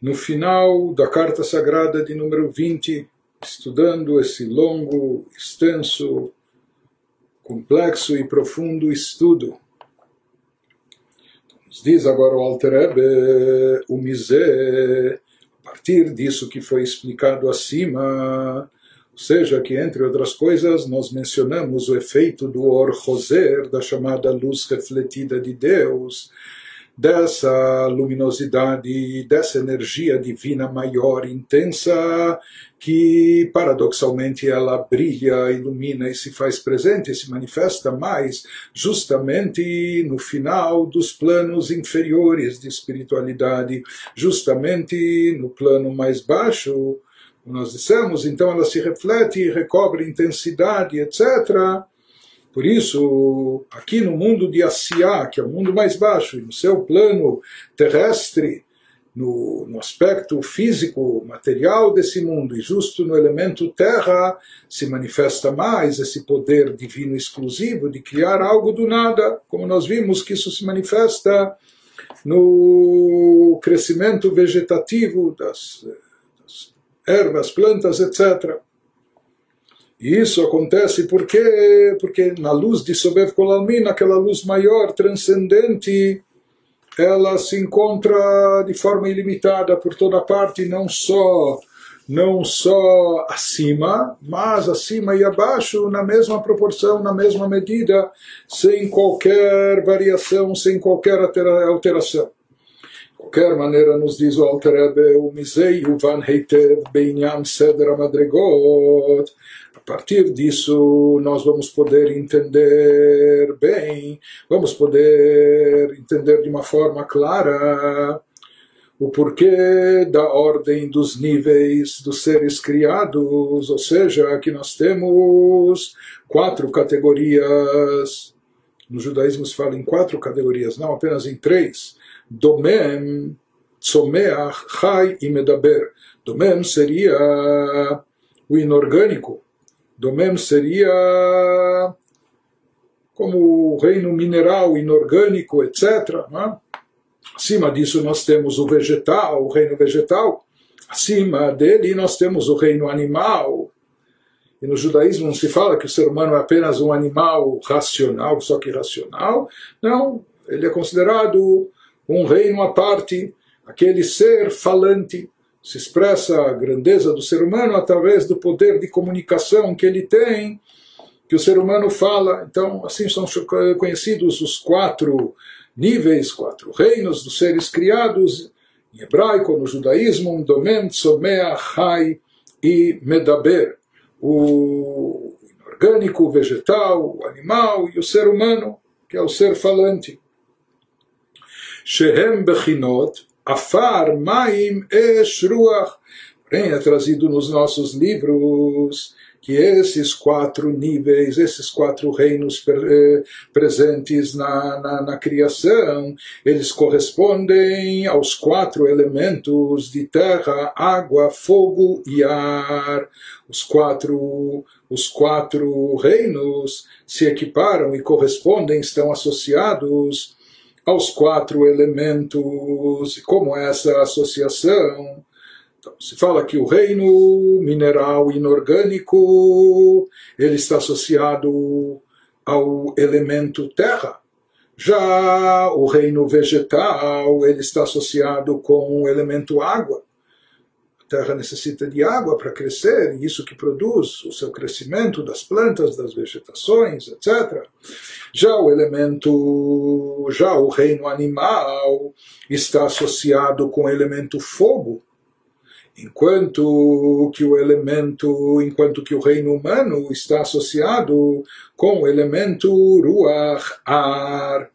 no final da Carta Sagrada de número 20, estudando esse longo, extenso, complexo e profundo estudo. Nos diz agora o Alter Ebe, o Misé, a partir disso que foi explicado acima, ou seja, que entre outras coisas nós mencionamos o efeito do Or Roser, da chamada luz refletida de Deus, dessa luminosidade, dessa energia divina maior, intensa, que paradoxalmente ela brilha, ilumina e se faz presente, se manifesta mais justamente no final dos planos inferiores de espiritualidade, justamente no plano mais baixo, nós dissemos, então ela se reflete, recobre intensidade, etc. Por isso, aqui no mundo de Asiá, que é o mundo mais baixo, e no seu plano terrestre, no, no, aspecto físico, material desse mundo, e justo no elemento terra, se manifesta mais esse poder divino exclusivo de criar algo do nada, como nós vimos que isso se manifesta no crescimento vegetativo das, das ervas, plantas, etc. E isso acontece porque, porque na luz de Sobev Kolalmin, aquela luz maior, transcendente, ela se encontra de forma ilimitada por toda parte, não só não só acima, mas acima e abaixo na mesma proporção, na mesma medida, sem qualquer variação, sem qualquer alteração. Qualquer maneira, nos diz o Alter Rebbe, o Misei Uvan Heitev Beinyan Seder Madrigot, a partir disso, nós vamos poder entender bem, vamos poder entender de uma forma clara o porquê da ordem dos níveis dos seres criados, ou seja, que nós temos quatro categorias. No judaísmo se fala em quatro categorias, não apenas em três. Domem, Tzomeach, Chai e Medaber. Domem seria o inorgânico, Domem seria como o reino mineral, inorgânico, etc. Né? Acima disso nós temos o vegetal, o reino vegetal. Acima dele nós temos o reino animal. E no judaísmo não se fala que o ser humano é apenas um animal racional, só que racional. Não, ele é considerado um reino à parte, aquele ser falante se expressa a grandeza do ser humano através do poder de comunicação que ele tem, que o ser humano fala. Então, assim são conhecidos os quatro níveis, quatro reinos dos seres criados, em hebraico, no judaísmo, Domem, Tzomea, Chai e Medaber. O orgânico, o vegetal, o animal e o ser humano, que é o ser falante. Shehem Bechinot, Afar, Maim, Esh, Ruach. Porém, é trazido nos nossos livros que esses quatro níveis, esses quatro reinos eh, presentes na, na, na, criação, eles correspondem aos quatro elementos de terra, água, fogo e ar. Os quatro, os quatro reinos se equiparam e correspondem, estão associados aos quatro elementos, e como essa associação. Então, se fala que o reino mineral inorgânico ele está associado ao elemento terra. Já o reino vegetal ele está associado com o elemento água terra necessita de água para crescer, e isso que produz o seu crescimento das plantas, das vegetações, etc. Já o elemento, já o reino animal está associado com o elemento fogo, enquanto que o elemento, enquanto que o reino humano está associado com o elemento ruach ar.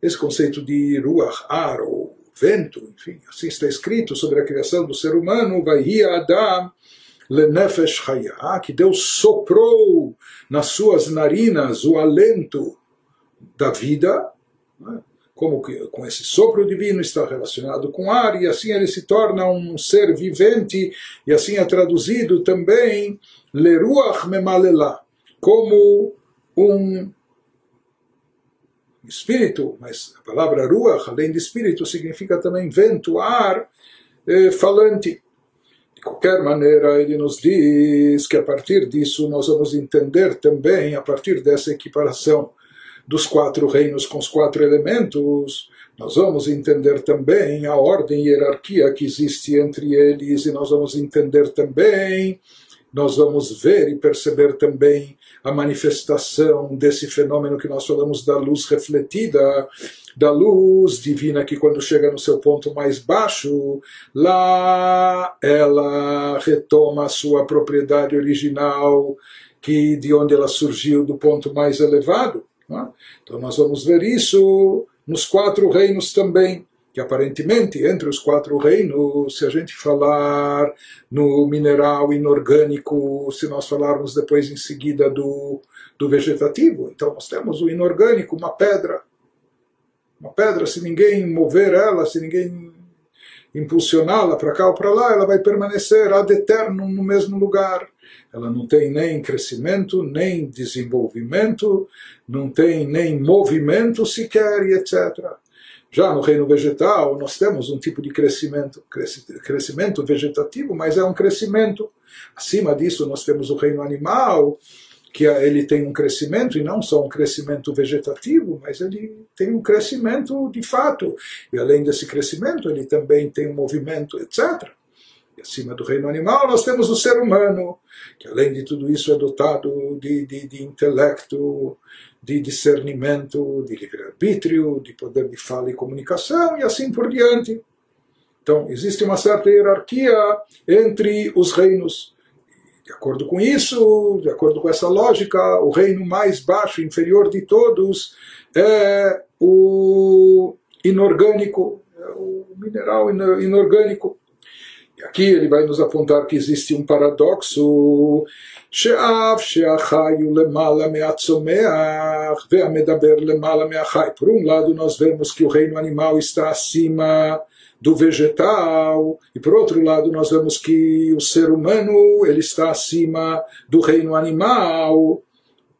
Esse conceito de ruach ar ou vento, enfim, assim está escrito sobre a criação do ser humano, vai Adam lenefesh chaya, que Deus soprou nas suas narinas o alento da vida, né? como que com esse sopro divino está relacionado com ar, e assim ele se torna um ser vivente, e assim é traduzido também leruach memalela, como um espírito, mas a palavra ruach, além de espírito, significa também vento, ar, eh, falante. De qualquer maneira, ele nos diz que a partir disso nós vamos entender também, a partir dessa equiparação dos quatro reinos com os quatro elementos, nós vamos entender também a ordem e hierarquia que existe entre eles, e nós vamos entender também, nós vamos ver e perceber também a manifestação desse fenômeno que nós falamos da luz refletida, da luz divina que quando chega no seu ponto mais baixo, lá ela retoma a sua propriedade original, que de onde ela surgiu do ponto mais elevado. É? Então nós vamos ver isso nos quatro reinos também que aparentemente entre os quatro reinos, se a gente falar no mineral inorgânico, se nós falarmos depois em seguida do, do vegetativo, então nós temos o inorgânico, uma pedra. Uma pedra, se ninguém mover ela, se ninguém impulsioná-la para cá ou para lá, ela vai permanecer ad eterno no mesmo lugar. Ela não tem nem crescimento, nem desenvolvimento, não tem nem movimento sequer, etc. Já no reino vegetal, nós temos um tipo de crescimento, crescimento vegetativo, mas é um crescimento. Acima disso, nós temos o reino animal, que ele tem um crescimento, e não só um crescimento vegetativo, mas ele tem um crescimento de fato. E além desse crescimento, ele também tem um movimento, etc. Acima do reino animal, nós temos o ser humano, que além de tudo isso é dotado de, de, de intelecto, de discernimento, de livre-arbítrio, de poder de fala e comunicação e assim por diante. Então, existe uma certa hierarquia entre os reinos. De acordo com isso, de acordo com essa lógica, o reino mais baixo, inferior de todos, é o inorgânico, é o mineral inorgânico. Aqui ele vai nos apontar que existe um paradoxo. Por um lado, nós vemos que o reino animal está acima do vegetal, e por outro lado, nós vemos que o ser humano ele está acima do reino animal.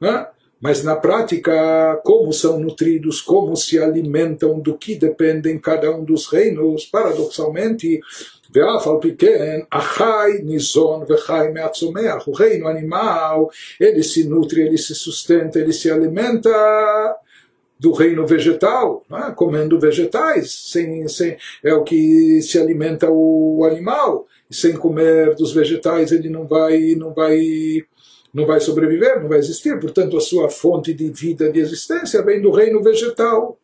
Né? Mas na prática, como são nutridos, como se alimentam, do que dependem cada um dos reinos, paradoxalmente, ואף על פי כן, החי ניזון וחי מהצומח, o reino animal, ele se nutre, ele se sustenta, ele se alimenta do reino vegetal, é? comendo vegetais, sem, sem, é o que se alimenta o animal, e sem comer dos vegetais ele não vai, não vai, não vai sobreviver, não vai existir, portanto a sua fonte de vida, de existência vem do reino vegetal.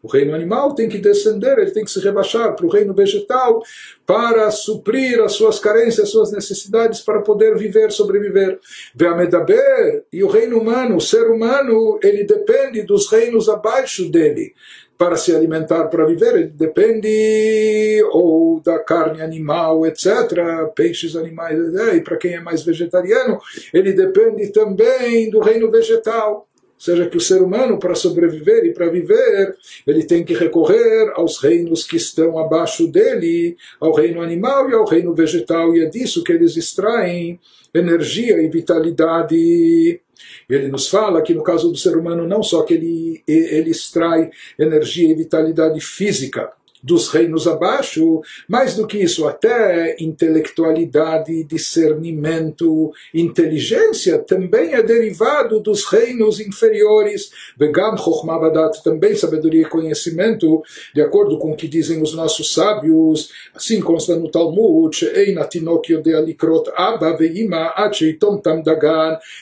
O reino animal tem que descender, ele tem que se rebaixar para o reino vegetal para suprir as suas carências, as suas necessidades para poder viver, sobreviver. Ve'amedaber, e o reino humano, o ser humano, ele depende dos reinos abaixo dele para se alimentar, para viver, ele depende ou da carne animal, etc., peixes, animais, e para quem é mais vegetariano, ele depende também do reino vegetal seja que o ser humano, para sobreviver e para viver, ele tem que recorrer aos reinos que estão abaixo dele, ao reino animal e ao reino vegetal, e é disso que eles extraem energia e vitalidade. Ele nos fala que no caso do ser humano, não só que ele, ele extrai energia e vitalidade física, dos reinos abaixo, mais do que isso, até intelectualidade, discernimento, inteligência também é derivado dos reinos inferiores. Vegam Chokhmah também sabedoria e conhecimento, de acordo com o que dizem os nossos sábios, assim consta no Talmud,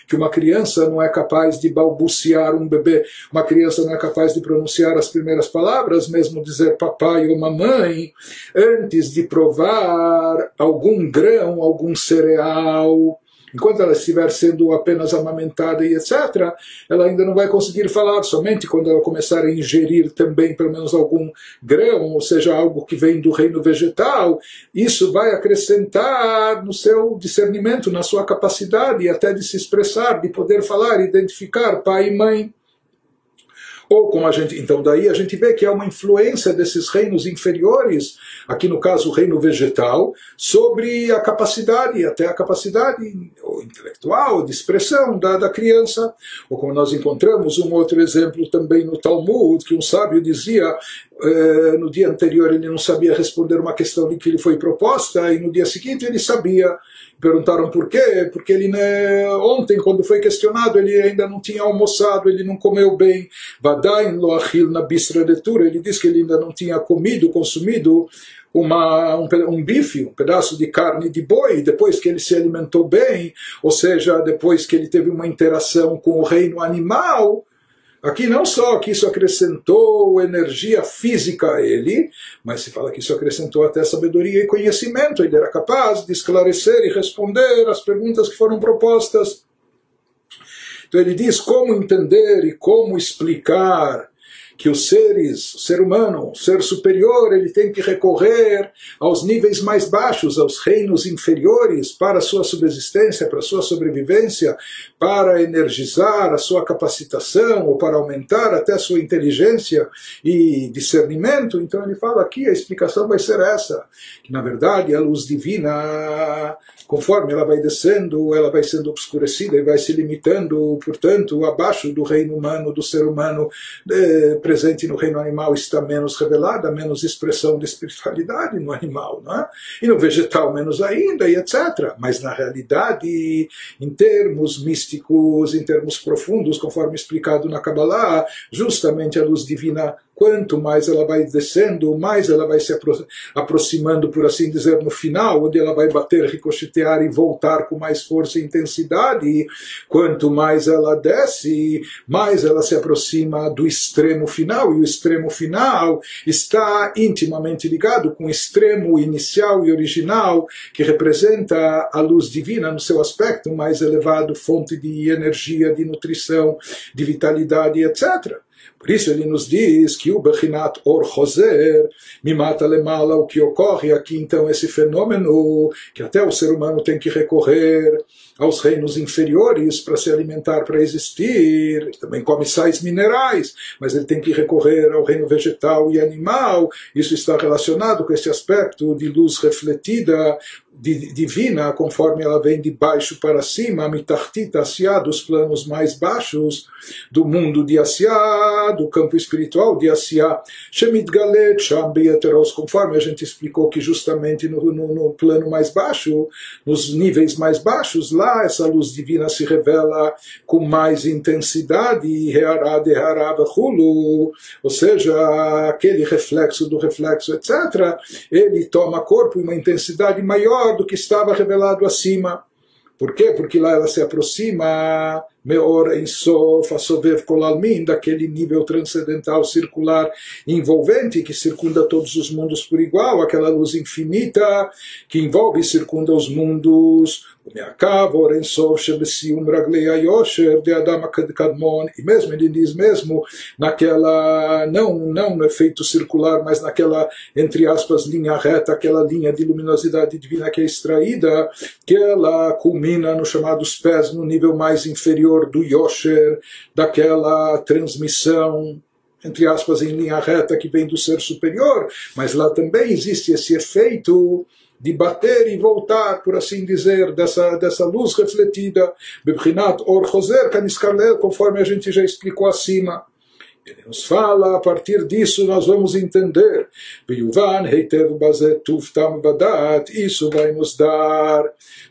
que uma criança não é capaz de balbuciar um bebê, uma criança não é capaz de pronunciar as primeiras palavras, mesmo dizer papai uma mãe, antes de provar algum grão, algum cereal, enquanto ela estiver sendo apenas amamentada e etc., ela ainda não vai conseguir falar, somente quando ela começar a ingerir também pelo menos algum grão, ou seja, algo que vem do reino vegetal, isso vai acrescentar no seu discernimento, na sua capacidade até de se expressar, de poder falar, identificar pai e mãe. Ou como a gente, então daí a gente vê que há uma influência desses reinos inferiores, aqui no caso o reino vegetal, sobre a capacidade, até a capacidade ou intelectual, de expressão da, da criança. Ou como nós encontramos um outro exemplo também no Talmud, que um sábio dizia, no dia anterior ele não sabia responder uma questão que lhe foi proposta e no dia seguinte ele sabia. Perguntaram por quê? Porque ele né, ontem, quando foi questionado, ele ainda não tinha almoçado, ele não comeu bem. Vadain loachil na bistra de Ele disse que ele ainda não tinha comido, consumido uma, um, um bife, um pedaço de carne de boi, depois que ele se alimentou bem, ou seja, depois que ele teve uma interação com o reino animal, Aqui não só que isso acrescentou energia física a ele, mas se fala que isso acrescentou até sabedoria e conhecimento. Ele era capaz de esclarecer e responder as perguntas que foram propostas. Então ele diz como entender e como explicar que os seres, o ser humano, o ser superior, ele tem que recorrer aos níveis mais baixos, aos reinos inferiores, para a sua subsistência, para a sua sobrevivência, para energizar a sua capacitação ou para aumentar até a sua inteligência e discernimento. Então ele fala aqui, a explicação vai ser essa, que na verdade a luz divina conforme ela vai descendo, ela vai sendo obscurecida e vai se limitando, portanto, abaixo do reino humano, do ser humano eh, presente no reino animal está menos revelada, menos expressão de espiritualidade no animal, não é? e no vegetal menos ainda, e etc. Mas na realidade, em termos místicos, em termos profundos, conforme explicado na Kabbalah, justamente a luz divina quanto mais ela vai descendo, mais ela vai se apro aproximando, por assim dizer, no final, onde ela vai bater, ricochetear e voltar com mais força e intensidade. E quanto mais ela desce, mais ela se aproxima do extremo final, e o extremo final está intimamente ligado com o extremo inicial e original, que representa a luz divina no seu aspecto mais elevado, fonte de energia, de nutrição, de vitalidade, etc. Por isso ele nos diz que o Bechinat Or Choser me mata lemala, o que ocorre aqui então esse fenômeno que até o ser humano tem que recorrer aos reinos inferiores para se alimentar, para existir. Ele também come sais minerais, mas ele tem que recorrer ao reino vegetal e animal. Isso está relacionado com esse aspecto de luz refletida divina, conforme ela vem de baixo para cima, mitartita asiá, dos planos mais baixos do mundo de Asiá, do campo espiritual de Asiá, shemit galet, sham beyeteros, conforme a gente explicou que justamente no, no, no, plano mais baixo, nos níveis mais baixos, lá essa luz divina se revela com mais intensidade, ou seja, aquele reflexo do reflexo, etc., ele toma corpo em uma intensidade maior maior do que estava revelado acima. Por quê? Porque lá ela se aproxima, Meor em Sof, Asovev Kolalmin, daquele nível transcendental circular envolvente que circunda todos os mundos por igual, aquela luz infinita que envolve e circunda os mundos, ומהקו אינסוף שבסיום רגלי היושר de Adam Kadmon, e mesmo ele diz mesmo naquela, não, não no efeito circular, mas naquela, entre aspas, linha reta, aquela linha de luminosidade divina que é extraída, que ela culmina nos chamados pés, no nível mais inferior do Yosher, daquela transmissão entre aspas, em linha reta que vem do ser superior, mas lá também existe esse efeito de bater e voltar, por assim dizer, dessa, dessa luz refletida, Or conforme a gente já explicou acima. Ele nos fala, a partir disso nós vamos entender. Beyuvan Heitev Bazet Tuftam Badat, isso vai nos dar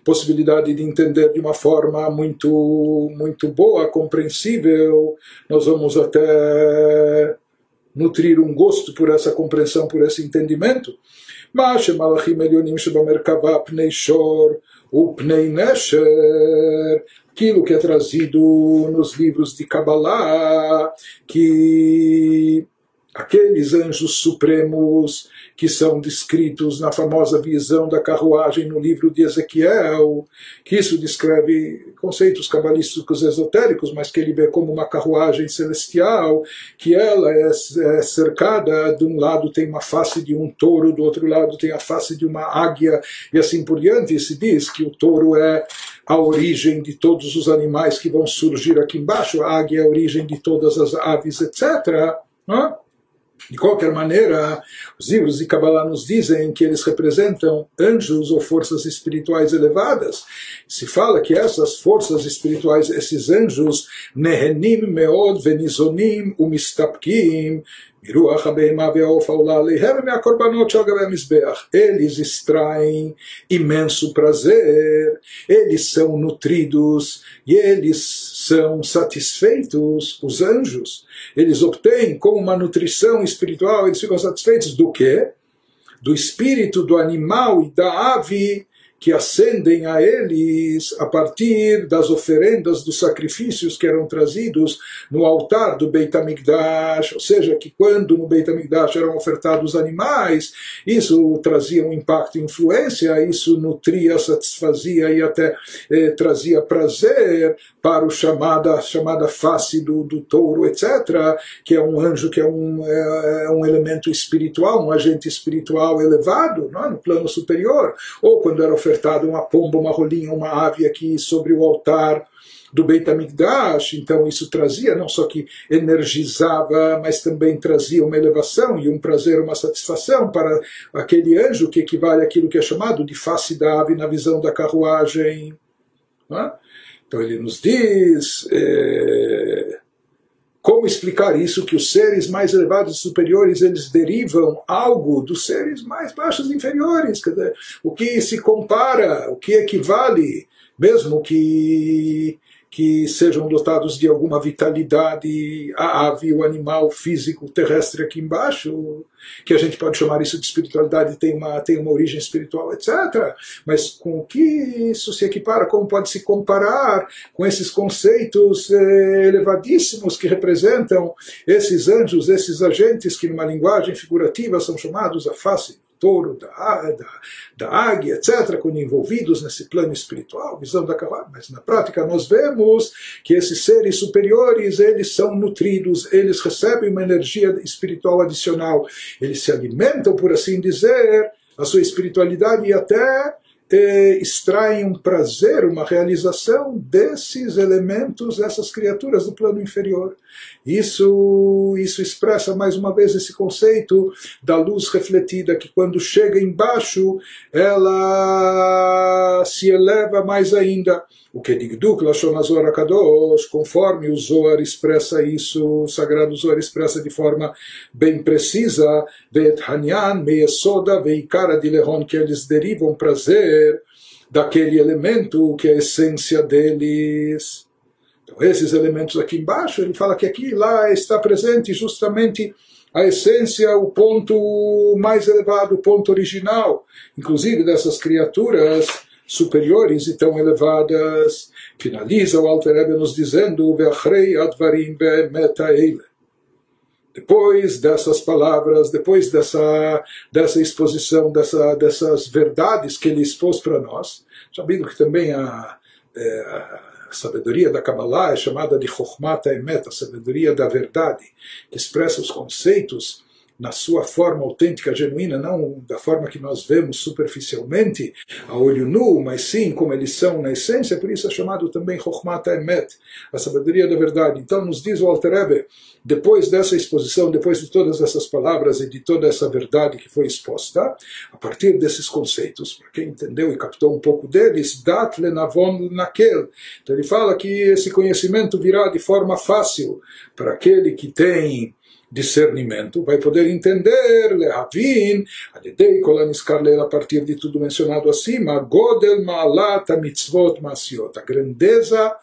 possibilidade de entender de uma forma muito, muito boa, compreensível. Nós vamos até nutrir um gosto por essa compreensão, por esse entendimento. מה שמלאכים עליונים שבמרכבה פני שור ופני נשר, aquilo que é trazido nos livros de Kabbalah, que aqueles anjos supremos que são descritos na famosa visão da carruagem no livro de Ezequiel, que isso descreve conceitos cabalísticos esotéricos, mas que ele vê como uma carruagem celestial, que ela é, é cercada, de um lado tem uma face de um touro, do outro lado tem a face de uma águia, e assim por diante, e se diz que o touro é a origem de todos os animais que vão surgir aqui embaixo, a águia é a origem de todas as aves, etc. Não é? De qualquer maneira, os livros de Kabbalah nos dizem que eles representam anjos ou forças espirituais elevadas. Se fala que essas forças espirituais, esses anjos, nehenim meod venizonim umistapkim, Eles extraem imenso prazer, eles são nutridos e eles são satisfeitos, os anjos. Eles obtêm como uma nutrição espiritual, eles ficam satisfeitos do quê? Do espírito do animal e da ave que ascendem a eles a partir das oferendas dos sacrifícios que eram trazidos no altar do Beit HaMikdash, ou seja, que quando no Beit HaMikdash eram ofertados animais, isso trazia um impacto e influência, isso nutria, satisfazia e até eh, trazia prazer para o chamada, chamada face do, do touro, etc., que é um anjo, que é um, é, é um elemento espiritual, um agente espiritual elevado, é? no plano superior, ou quando era ofertado uma pomba, uma rolinha, uma ave aqui sobre o altar do Beit HaMikdash, então isso trazia não só que energizava, mas também trazia uma elevação e um prazer, uma satisfação para aquele anjo que equivale àquilo que é chamado de face da ave na visão da carruagem. É? Então ele nos diz é, como explicar isso, que os seres mais elevados e superiores eles derivam algo dos seres mais baixos e inferiores. Dizer, o que se compara, o que equivale, mesmo que que sejam dotados de alguma vitalidade, a ave, o animal físico terrestre aqui embaixo, que a gente pode chamar isso de espiritualidade, tem uma, tem uma origem espiritual, etc. Mas com o que isso se equipara, como pode se comparar com esses conceitos eh, elevadíssimos que representam esses anjos, esses agentes que numa linguagem figurativa são chamados a face touro, da, da, da águia, etc., quando envolvidos nesse plano espiritual, visão da Kabbalah. Mas na prática nós vemos que esses seres superiores, eles são nutridos, eles recebem uma energia espiritual adicional, eles se alimentam, por assim dizer, a sua espiritualidade e até eh, extraem um prazer, uma realização desses elementos, dessas criaturas do plano inferior. Isso, isso expressa mais uma vez esse conceito da luz refletida, que quando chega embaixo, ela se eleva mais ainda. O que Digduk Lashon Azor Akadosh, conforme o Zohar expressa isso, o Sagrado Zohar expressa de forma bem precisa, Vet Hanyan, Meyesoda, Veikara de Lehon, que eles derivam prazer daquele elemento que é a essência deles. Então, esses elementos aqui embaixo, ele fala que aqui lá está presente justamente a essência, o ponto mais elevado, o ponto original, inclusive dessas criaturas superiores e tão elevadas. Finaliza o Alter Rebbe nos dizendo: advarim Depois dessas palavras, depois dessa, dessa exposição, dessa, dessas verdades que ele expôs para nós, sabendo que também a, é, sabedoria da Kabbalah é chamada de Chokhmata Emet, a sabedoria da verdade, que expressa os conceitos na sua forma autêntica, genuína, não da forma que nós vemos superficialmente, a olho nu, mas sim como eles são na essência, por isso é chamado também Chokhmata Emet, a sabedoria da verdade. Então nos diz o Alter depois dessa exposição, depois de todas essas palavras e de toda essa verdade que foi exposta, a partir desses conceitos, para quem entendeu e captou um pouco deles, dat lenavon naquel. Então ele fala que esse conhecimento virá de forma fácil para aquele que tem discernimento, vai poder entender, lehavin, alidei kolaniskar a partir de tudo mencionado acima, godel ma'alat mitzvot masiot, a grandeza,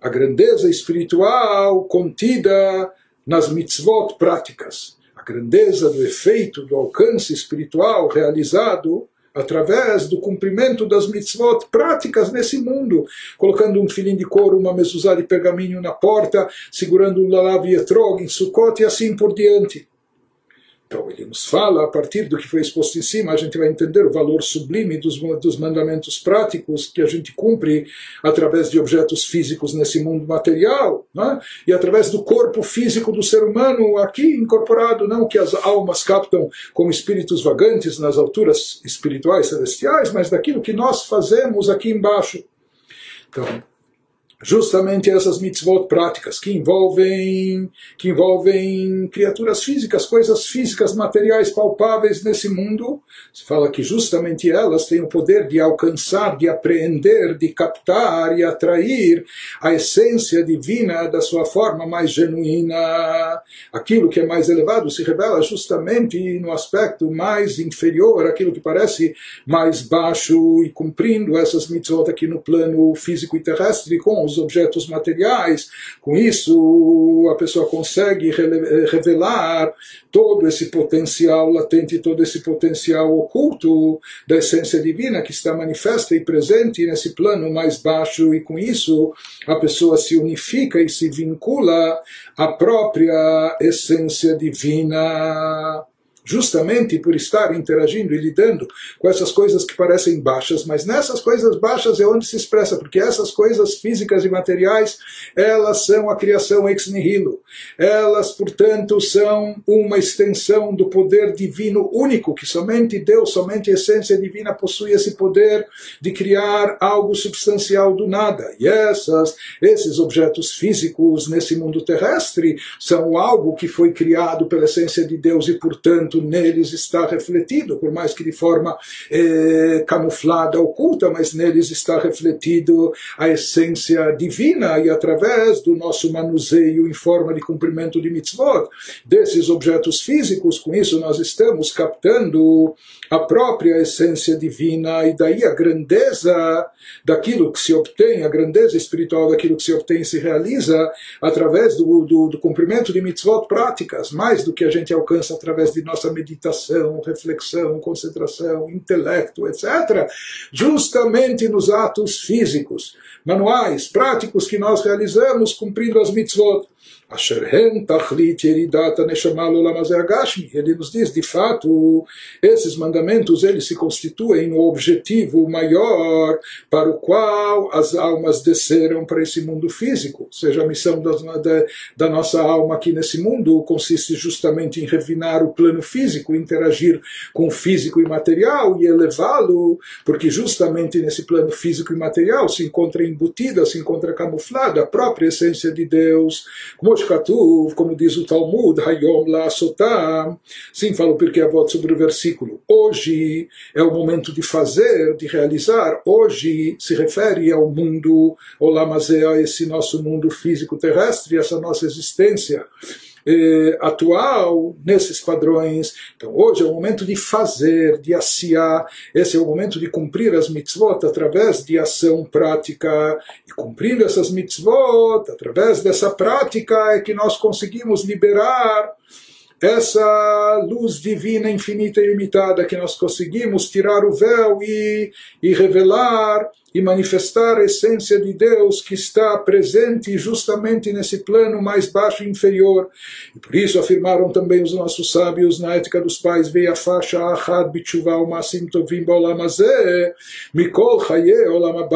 a grandeza espiritual contida nas mitzvot práticas, a grandeza do efeito, do alcance espiritual realizado através do cumprimento das mitzvot práticas nesse mundo, colocando um filim de couro, uma mezuzá de pergaminho na porta, segurando um lalav etrog em Sukkot e assim por diante. Então ele nos fala, a partir do que foi exposto em cima, a gente vai entender o valor sublime dos, dos mandamentos práticos que a gente cumpre através de objetos físicos nesse mundo material, né? e através do corpo físico do ser humano aqui incorporado, não que as almas captam como espíritos vagantes nas alturas espirituais celestiais, mas daquilo que nós fazemos aqui embaixo. Então, justamente essas mitzvot práticas que envolvem que envolvem criaturas físicas, coisas físicas, materiais palpáveis nesse mundo. Se fala que justamente elas têm o poder de alcançar, de apreender, de captar e atrair a essência divina da sua forma mais genuína. Aquilo que é mais elevado se revela justamente no aspecto mais inferior, aquilo que parece mais baixo e cumprindo essas mitzvot aqui no plano físico e terrestre com os objetos materiais. Com isso, a pessoa consegue revelar todo esse potencial latente, todo esse potencial oculto da essência divina que está manifesta e presente nesse plano mais baixo, e com isso a pessoa se unifica e se vincula à própria essência divina justamente por estar interagindo e lidando com essas coisas que parecem baixas, mas nessas coisas baixas é onde se expressa, porque essas coisas físicas e materiais, elas são a criação ex nihilo. Elas, portanto, são uma extensão do poder divino único, que somente Deus, somente a essência divina possui esse poder de criar algo substancial do nada. E essas, esses objetos físicos nesse mundo terrestre são algo que foi criado pela essência de Deus e, portanto, neles está refletido, por mais que de forma eh, camuflada, oculta, mas neles está refletido a essência divina e através do nosso manuseio em forma de cumprimento de mitzvot, desses objetos físicos, com isso nós estamos captando a própria essência divina e daí a grandeza daquilo que se obtém, a grandeza espiritual daquilo que se obtém se realiza através do, do, do cumprimento de mitzvot práticas, mais do que a gente alcança através de nossa meditação, reflexão, concentração, intelecto, etc., justamente nos atos físicos, manuais, práticos que nós realizamos cumprindo as mitzvot. Ele nos diz, de fato, esses mandamentos eles se constituem o objetivo maior para o qual as almas desceram para esse mundo físico. Ou seja, a missão da, da, da nossa alma aqui nesse mundo consiste justamente em refinar o plano físico, interagir com o físico e material e elevá-lo, porque justamente nesse plano físico e material se encontra embutida, se encontra camuflada a própria essência de Deus. Como como diz o Talmud, Hayom la Sotam, sim, fala o Pirkei Avot sobre o versículo. Hoje é o momento de fazer, de realizar. Hoje se refere ao mundo, Olamazé, a esse nosso mundo físico terrestre, essa nossa existência eh, atual nesses padrões. Então, hoje é o momento de fazer, de assiar, esse é o momento de cumprir as mitzvot através de ação prática. E cumprindo essas mitzvot, através dessa prática, é que nós conseguimos liberar essa luz divina infinita e ilimitada que nós conseguimos tirar o véu e, e revelar e manifestar a essência de Deus que está presente justamente nesse plano mais baixo e inferior. E por isso afirmaram também os nossos sábios na ética dos pais, veia faixa ahad bitshuva umasim tovim baolam mikol chaye olam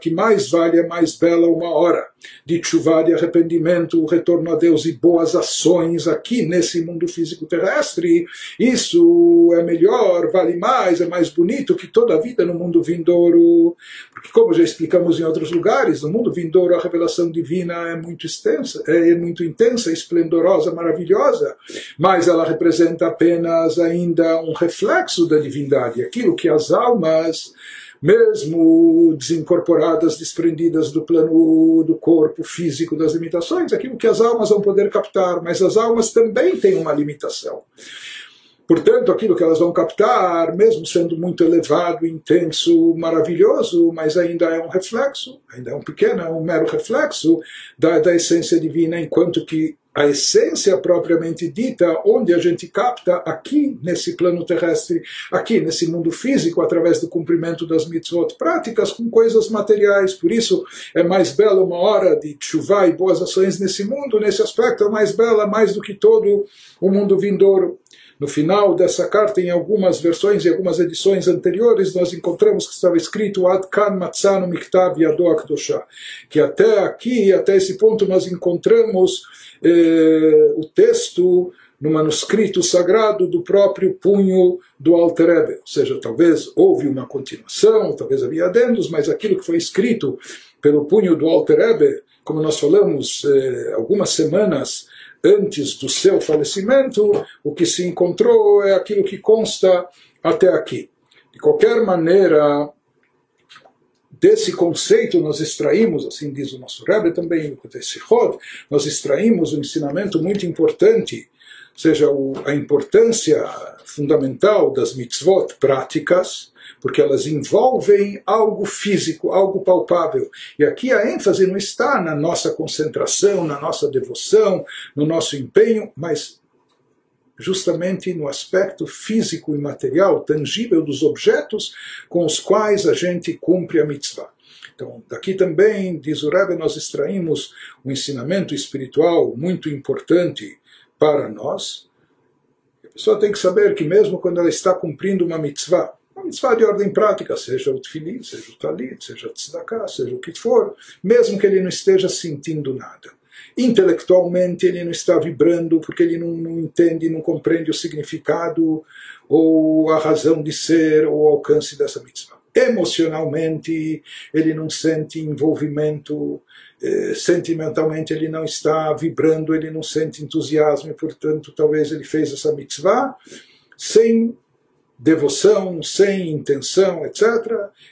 que mais vale a mais bela uma hora de chuva de arrependimento, o retorno a Deus e boas ações aqui nesse mundo físico terrestre, isso é melhor, vale mais, é mais bonito que toda a vida no mundo vindouro. Porque, como já explicamos em outros lugares, no mundo vindouro a revelação divina é muito extensa, é muito intensa, esplendorosa, maravilhosa, mas ela representa apenas ainda um reflexo da divindade, aquilo que as almas mesmo desincorporadas, desprendidas do plano do corpo físico, das limitações, aquilo que as almas vão poder captar, mas as almas também têm uma limitação. Portanto, aquilo que elas vão captar, mesmo sendo muito elevado, intenso, maravilhoso, mas ainda é um reflexo, ainda é um pequeno, é um mero reflexo da, da essência divina, enquanto que a essência propriamente dita, onde a gente capta aqui nesse plano terrestre, aqui nesse mundo físico, através do cumprimento das mitzvot práticas com coisas materiais. Por isso é mais bela uma hora de chuva e boas ações nesse mundo, nesse aspecto é mais bela mais do que todo o mundo vindouro. No final dessa carta, em algumas versões e algumas edições anteriores, nós encontramos que estava escrito Ad Kan Matzano Miktav Yadoak que até aqui, até esse ponto, nós encontramos eh, o texto no manuscrito sagrado do próprio punho do Alter Rebbe. Ou seja, talvez houve uma continuação, talvez havia adendos, mas aquilo que foi escrito pelo punho do Alter Ebe, como nós falamos eh, algumas semanas antes do seu falecimento, o que se encontrou é aquilo que consta até aqui. De qualquer maneira, desse conceito nós extraímos, assim diz o nosso Rebbe também, no Kotesichot, nós extraímos um ensinamento muito importante, ou seja, a importância fundamental das mitzvot práticas, porque elas envolvem algo físico, algo palpável. E aqui a ênfase não está na nossa concentração, na nossa devoção, no nosso empenho, mas justamente no aspecto físico e material, tangível dos objetos com os quais a gente cumpre a mitzvah. Então, daqui também, diz o Rebbe, nós extraímos um ensinamento espiritual muito importante para nós. A pessoa tem que saber que mesmo quando ela está cumprindo uma mitzvah, mitzvah de ordem prática, seja o tefilin, seja o talit, seja o tzedakah, seja o que for, mesmo que ele não esteja sentindo nada. Intelectualmente ele não está vibrando porque ele não, não entende, não compreende o significado ou a razão de ser ou o alcance dessa mitzvah. Emocionalmente ele não sente envolvimento, eh, sentimentalmente ele não está vibrando, ele não sente entusiasmo e portanto talvez ele fez essa mitzvah sem devoção, sem intenção, etc.,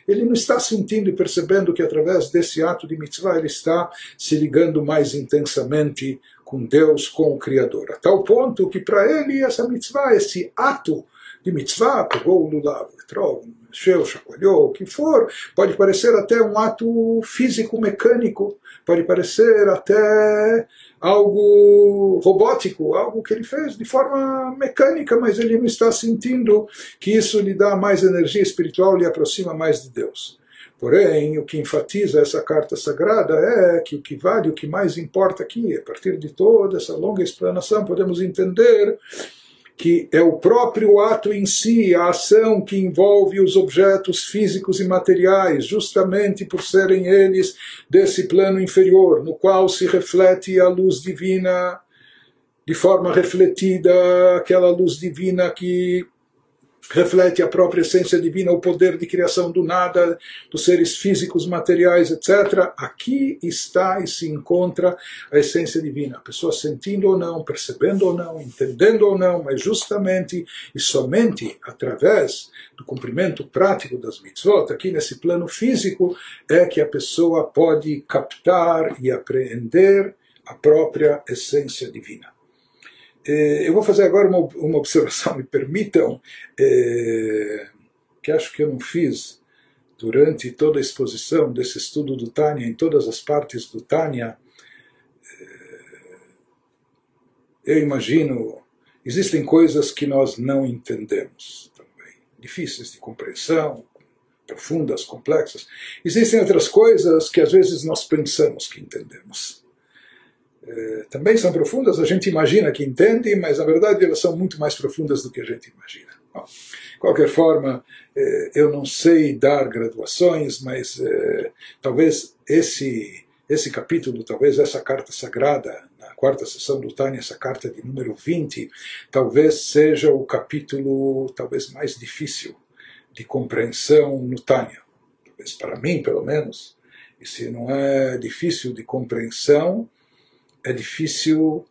ele não está sentindo e percebendo que através desse ato de mitzvah ele está se ligando mais intensamente com Deus, com o Criador. A tal ponto que para ele essa mitzvah, esse ato de mitzvah, pegou o lulav, entrou, mexeu, chacoalhou, o que for, pode parecer até um ato físico, mecânico, pode parecer até algo robótico, algo que ele fez de forma mecânica, mas ele não está sentindo que isso lhe dá mais energia espiritual, lhe aproxima mais de Deus. Porém, o que enfatiza essa carta sagrada é que o que vale, o que mais importa aqui, a partir de toda essa longa explanação, podemos entender que é o próprio ato em si, a ação que envolve os objetos físicos e materiais, justamente por serem eles desse plano inferior, no qual se reflete a luz divina de forma refletida, aquela luz divina que reflete a própria essência divina, o poder de criação do nada, dos seres físicos, materiais, etc. Aqui está e se encontra a essência divina. A pessoa sentindo ou não, percebendo ou não, entendendo ou não, mas justamente e somente através do cumprimento prático das mitzvot, aqui nesse plano físico, é que a pessoa pode captar e apreender a própria essência divina. É, eu vou fazer agora uma, uma observação, me permitam, é, que acho que eu não fiz durante toda a exposição desse estudo do Tânia, em todas as partes do Tânia. É, eu imagino, existem coisas que nós não entendemos também, difíceis de compreensão, profundas, complexas. Existem outras coisas que às vezes nós pensamos que entendemos. Eh, também são profundas, a gente imagina que entende, mas na verdade elas são muito mais profundas do que a gente imagina. Bom, de qualquer forma, eh, eu não sei dar graduações, mas eh, talvez esse, esse capítulo, talvez essa carta sagrada, na quarta sessão do Tânia, essa carta de número 20, talvez seja o capítulo talvez mais difícil de compreensão no Tânia. Talvez para mim, pelo menos. E se não é difícil de compreensão, é difícil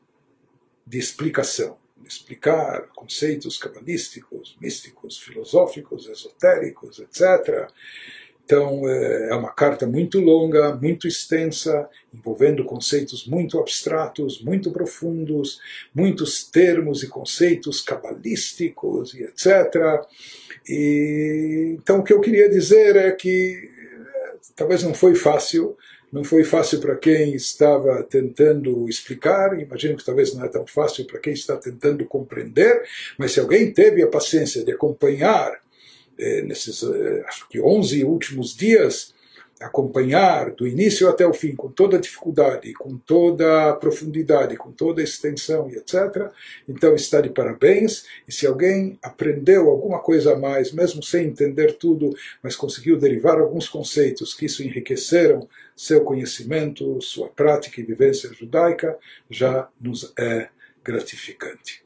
de explicação, explicar conceitos cabalísticos, místicos, filosóficos, esotéricos, etc. Então é, é uma carta muito longa, muito extensa, envolvendo conceitos muito abstratos, muito profundos, muitos termos e conceitos cabalísticos e etc. E, então o que eu queria dizer é que é, talvez não foi fácil não foi fácil para quem estava tentando explicar, imagino que talvez não é tão fácil para quem está tentando compreender, mas se alguém teve a paciência de acompanhar eh, nesses, eh, acho que 11 últimos dias, acompanhar do início até o fim, com toda a dificuldade, com toda a profundidade, com toda a extensão e etc., então está de parabéns. E se alguém aprendeu alguma coisa a mais, mesmo sem entender tudo, mas conseguiu derivar alguns conceitos que isso enriqueceram seu conhecimento, sua prática e vivência judaica, já nos é gratificante.